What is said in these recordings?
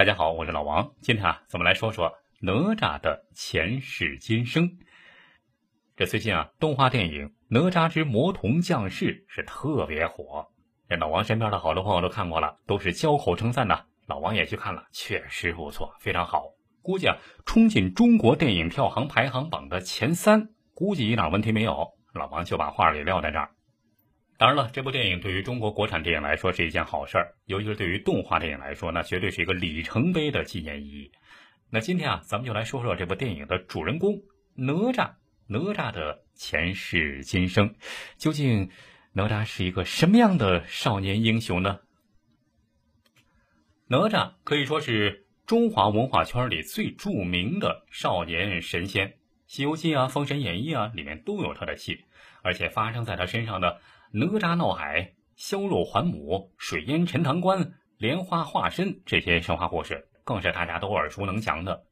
大家好，我是老王。今天啊，咱们来说说哪吒的前世今生。这最近啊，动画电影《哪吒之魔童降世》是特别火，这老王身边的好多朋友都看过了，都是交口称赞呐。老王也去看了，确实不错，非常好。估计啊，冲进中国电影票房排行榜的前三，估计一点问题没有。老王就把话给撂在这儿。当然了，这部电影对于中国国产电影来说是一件好事儿，尤其是对于动画电影来说，那绝对是一个里程碑的纪念意义。那今天啊，咱们就来说说这部电影的主人公哪吒，哪吒的前世今生，究竟哪吒是一个什么样的少年英雄呢？哪吒可以说是中华文化圈里最著名的少年神仙，《西游记》啊，《封神演义》啊，里面都有他的戏，而且发生在他身上的。哪吒闹海、削肉还母、水淹陈塘关、莲花化身这些神话故事，更是大家都耳熟能详的。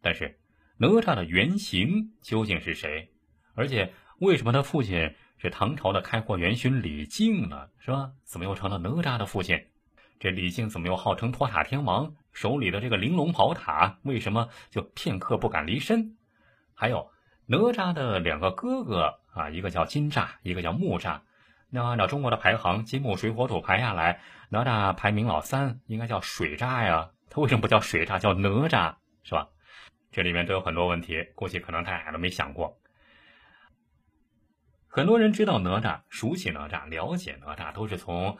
但是，哪吒的原型究竟是谁？而且，为什么他父亲是唐朝的开国元勋李靖呢？是吧？怎么又成了哪吒的父亲？这李靖怎么又号称托塔天王？手里的这个玲珑宝塔，为什么就片刻不敢离身？还有，哪吒的两个哥哥。啊，一个叫金吒，一个叫木吒。那按照中国的排行，金木水火土排下来，哪吒排名老三，应该叫水吒呀。他为什么不叫水吒，叫哪吒，是吧？这里面都有很多问题，估计可能他俩都没想过。很多人知道哪吒，熟悉哪吒，了解哪吒，都是从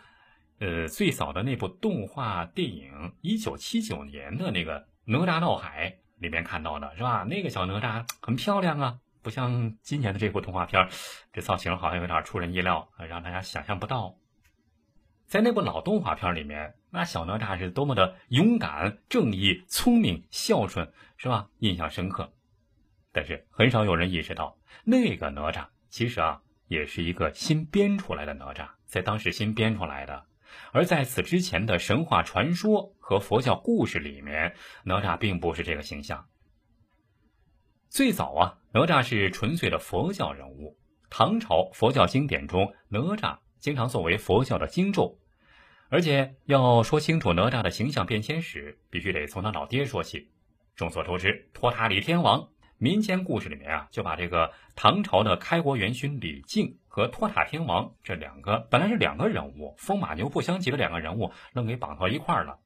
呃最早的那部动画电影，一九七九年的那个《哪吒闹海》里面看到的，是吧？那个小哪吒很漂亮啊。不像今年的这部动画片，这造型好像有点出人意料，让大家想象不到。在那部老动画片里面，那小哪吒是多么的勇敢、正义、聪明、孝顺，是吧？印象深刻。但是很少有人意识到，那个哪吒其实啊，也是一个新编出来的哪吒，在当时新编出来的。而在此之前的神话传说和佛教故事里面，哪吒并不是这个形象。最早啊，哪吒是纯粹的佛教人物。唐朝佛教经典中，哪吒经常作为佛教的经咒。而且要说清楚哪吒的形象变迁史，必须得从他老爹说起。众所周知，托塔李天王，民间故事里面啊，就把这个唐朝的开国元勋李靖和托塔天王这两个本来是两个人物，风马牛不相及的两个人物，愣给绑到一块儿了。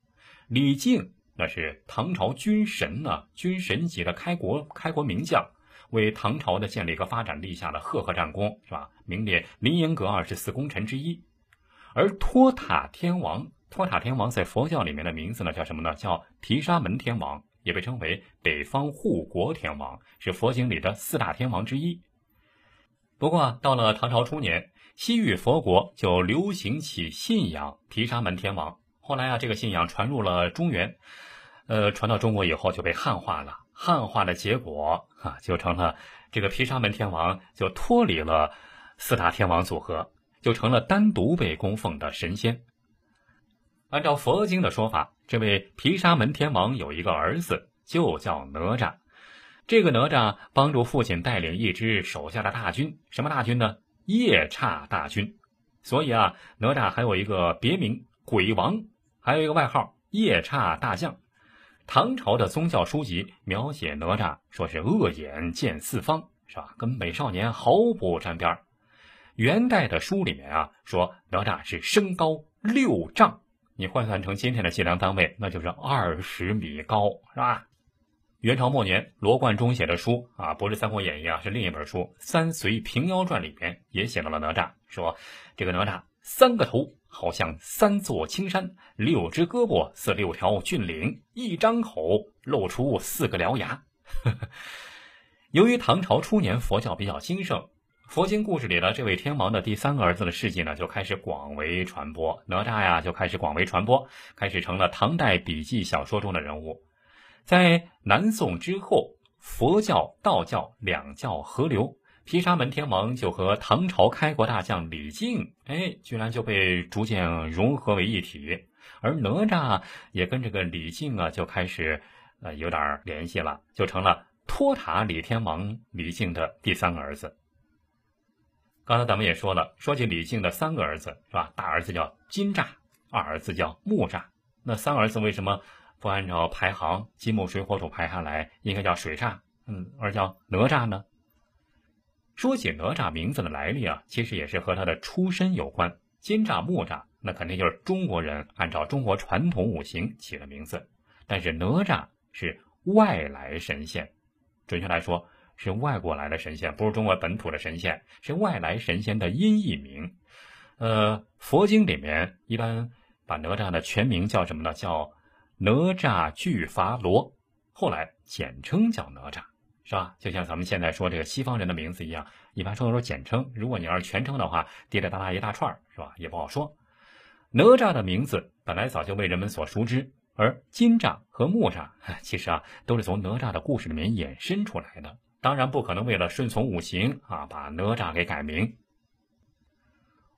李靖。那是唐朝军神呢，军神级的开国开国名将，为唐朝的建立和发展立下了赫赫战功，是吧？名列凌烟阁二十四功臣之一。而托塔天王，托塔天王在佛教里面的名字呢，叫什么呢？叫毗沙门天王，也被称为北方护国天王，是佛经里的四大天王之一。不过到了唐朝初年，西域佛国就流行起信仰毗沙门天王。后来啊，这个信仰传入了中原，呃，传到中国以后就被汉化了。汉化的结果啊，就成了这个毗沙门天王就脱离了四大天王组合，就成了单独被供奉的神仙。按照佛经的说法，这位毗沙门天王有一个儿子，就叫哪吒。这个哪吒帮助父亲带领一支手下的大军，什么大军呢？夜叉大军。所以啊，哪吒还有一个别名鬼王。还有一个外号“夜叉大将”，唐朝的宗教书籍描写哪吒说是恶眼见四方，是吧？跟美少年毫不沾边元代的书里面啊说哪吒是身高六丈，你换算成今天的计量单位，那就是二十米高，是吧？元朝末年罗贯中写的书啊，不是《三国演义》啊，是另一本书《三隋平妖传》里面也写到了哪吒，说这个哪吒三个头。好像三座青山，六只胳膊似六条峻岭，一张口露出四个獠牙。由于唐朝初年佛教比较兴盛，佛经故事里的这位天王的第三个儿子的事迹呢，就开始广为传播。哪吒呀，就开始广为传播，开始成了唐代笔记小说中的人物。在南宋之后，佛教、道教两教合流。毗沙门天王就和唐朝开国大将李靖，哎，居然就被逐渐融合为一体，而哪吒也跟这个李靖啊就开始呃有点联系了，就成了托塔李天王李靖的第三个儿子。刚才咱们也说了，说起李靖的三个儿子是吧？大儿子叫金吒，二儿子叫木吒，那三儿子为什么不按照排行，金木水火土排下来，应该叫水吒，嗯，而叫哪吒呢？说起哪吒名字的来历啊，其实也是和他的出身有关。金吒、木吒，那肯定就是中国人按照中国传统五行起的名字。但是哪吒是外来神仙，准确来说是外国来的神仙，不是中国本土的神仙，是外来神仙的音译名。呃，佛经里面一般把哪吒的全名叫什么呢？叫哪吒俱伐罗，后来简称叫哪吒。是吧？就像咱们现在说这个西方人的名字一样，一般说的说简称。如果你要是全称的话，滴滴答答一大串是吧？也不好说。哪吒的名字本来早就为人们所熟知，而金吒和木吒 其实啊都是从哪吒的故事里面衍生出来的。当然不可能为了顺从五行啊把哪吒给改名。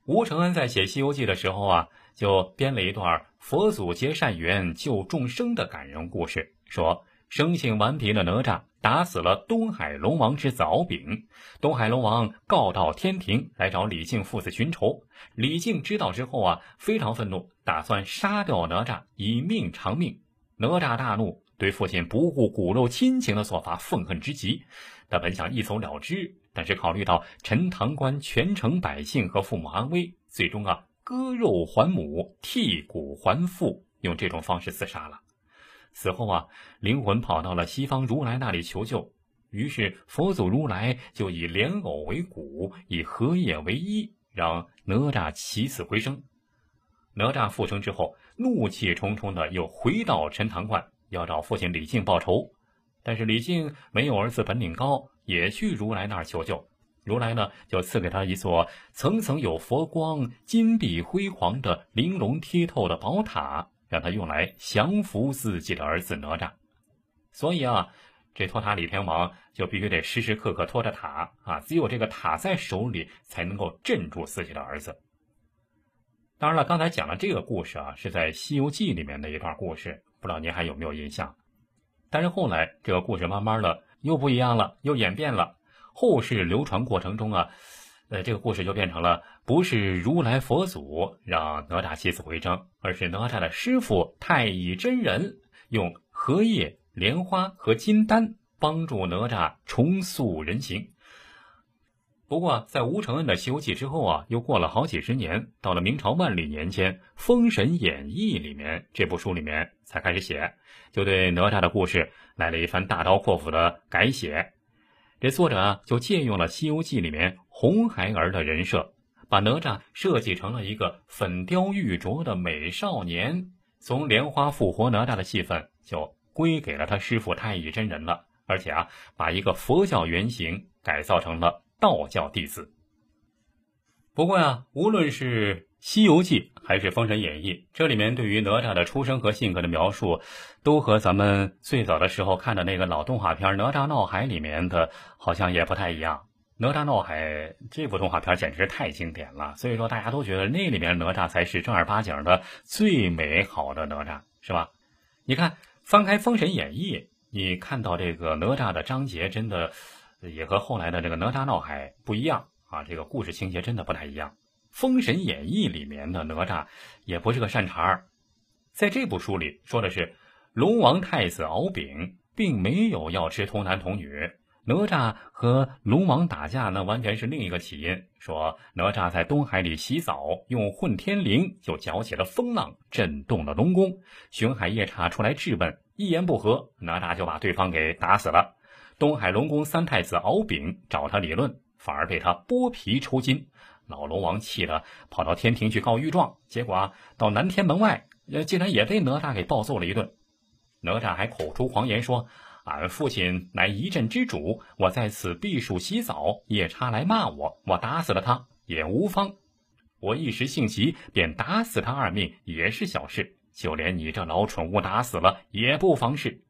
吴承恩在写《西游记》的时候啊，就编了一段佛祖结善缘救众生的感人故事，说生性顽皮的哪吒。打死了东海龙王之子敖丙，东海龙王告到天庭来找李靖父子寻仇。李靖知道之后啊，非常愤怒，打算杀掉哪吒以命偿命。哪吒大怒，对父亲不顾骨肉亲情的做法愤恨之极。他本想一走了之，但是考虑到陈塘关全城百姓和父母安危，最终啊割肉还母，剔骨还父，用这种方式自杀了。死后啊，灵魂跑到了西方如来那里求救，于是佛祖如来就以莲藕为骨，以荷叶为衣，让哪吒起死回生。哪吒复生之后，怒气冲冲的又回到陈塘关，要找父亲李靖报仇。但是李靖没有儿子本领高，也去如来那儿求救。如来呢，就赐给他一座层层有佛光、金碧辉煌的玲珑剔透的宝塔。让他用来降服自己的儿子哪吒，所以啊，这托塔李天王就必须得时时刻刻托着塔啊，只有这个塔在手里，才能够镇住自己的儿子。当然了，刚才讲的这个故事啊，是在《西游记》里面的一段故事，不知道您还有没有印象？但是后来这个故事慢慢的又不一样了，又演变了。后世流传过程中啊，呃，这个故事就变成了。不是如来佛祖让哪吒起死回生，而是哪吒的师傅太乙真人用荷叶、莲花和金丹帮助哪吒重塑人形。不过，在吴承恩的《西游记》之后啊，又过了好几十年，到了明朝万历年间，《封神演义》里面这部书里面才开始写，就对哪吒的故事来了一番大刀阔斧的改写。这作者，就借用了《西游记》里面红孩儿的人设。把哪吒设计成了一个粉雕玉琢的美少年，从莲花复活哪吒的戏份就归给了他师傅太乙真人了，而且啊，把一个佛教原型改造成了道教弟子。不过呀，无论是《西游记》还是《封神演义》，这里面对于哪吒的出生和性格的描述，都和咱们最早的时候看的那个老动画片《哪吒闹海》里面的好像也不太一样。哪吒闹海这部动画片简直是太经典了，所以说大家都觉得那里面哪吒才是正儿八经的最美好的哪吒，是吧？你看翻开《封神演义》，你看到这个哪吒的章节真的也和后来的这个哪吒闹海不一样啊，这个故事情节真的不太一样。《封神演义》里面的哪吒也不是个善茬儿，在这部书里说的是龙王太子敖丙并没有要吃童男童女。哪吒和龙王打架，那完全是另一个起因。说哪吒在东海里洗澡，用混天绫就搅起了风浪，震动了龙宫。巡海夜叉出来质问，一言不合，哪吒就把对方给打死了。东海龙宫三太子敖丙找他理论，反而被他剥皮抽筋。老龙王气得跑到天庭去告御状，结果啊，到南天门外，呃，竟然也被哪吒给暴揍了一顿。哪吒还口出狂言说。俺父亲乃一镇之主，我在此避暑洗澡，夜叉来骂我，我打死了他也无妨。我一时性急，便打死他二命，也是小事。就连你这老蠢物打死了，也不妨事。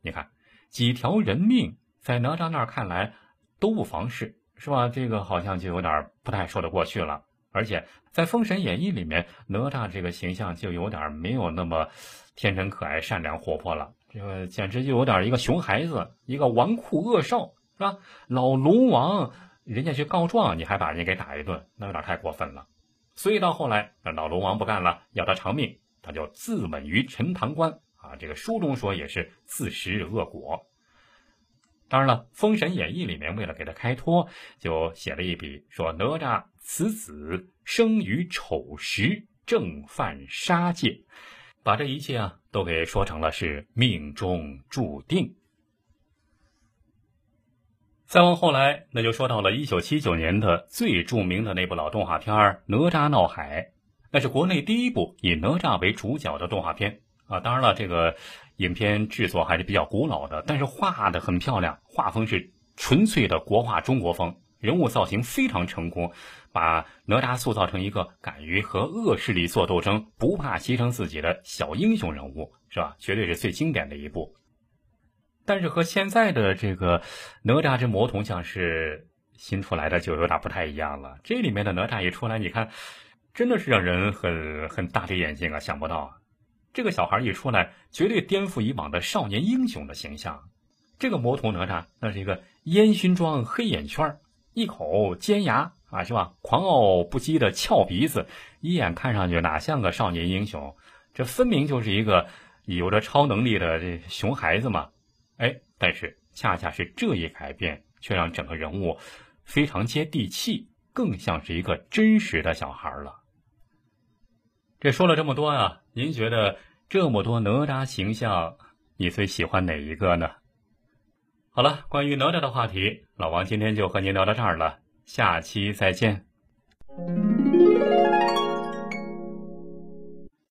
你看，几条人命在哪吒那儿看来都不妨事，是吧？这个好像就有点不太说得过去了。而且在《封神演义》里面，哪吒这个形象就有点没有那么天真可爱、善良活泼了。这个简直就有点一个熊孩子，一个纨绔恶少，是吧？老龙王人家去告状，你还把人家给打一顿，那有点太过分了。所以到后来，那老龙王不干了，要他偿命，他就自刎于陈塘关啊，这个书中说也是自食恶果。当然了，《封神演义》里面为了给他开脱，就写了一笔，说哪吒此子生于丑时，正犯杀戒，把这一切啊都给说成了是命中注定。再往后来，那就说到了一九七九年的最著名的那部老动画片《哪吒闹海》，那是国内第一部以哪吒为主角的动画片啊。当然了，这个影片制作还是比较古老的，但是画的很漂亮，画风是纯粹的国画中国风，人物造型非常成功，把哪吒塑造成一个敢于和恶势力做斗争、不怕牺牲自己的小英雄人物，是吧？绝对是最经典的一部。但是和现在的这个哪吒之魔童降世新出来的就有点不太一样了。这里面的哪吒一出来，你看，真的是让人很很大跌眼镜啊！想不到，这个小孩一出来，绝对颠覆以往的少年英雄的形象。这个魔童哪吒，那是一个烟熏妆、黑眼圈，一口尖牙啊，是吧？狂傲不羁的翘鼻子，一眼看上去哪像个少年英雄？这分明就是一个有着超能力的这熊孩子嘛！哎，但是恰恰是这一改变，却让整个人物非常接地气，更像是一个真实的小孩了。这说了这么多呀，您觉得这么多哪吒形象，你最喜欢哪一个呢？好了，关于哪吒的话题，老王今天就和您聊到这儿了，下期再见。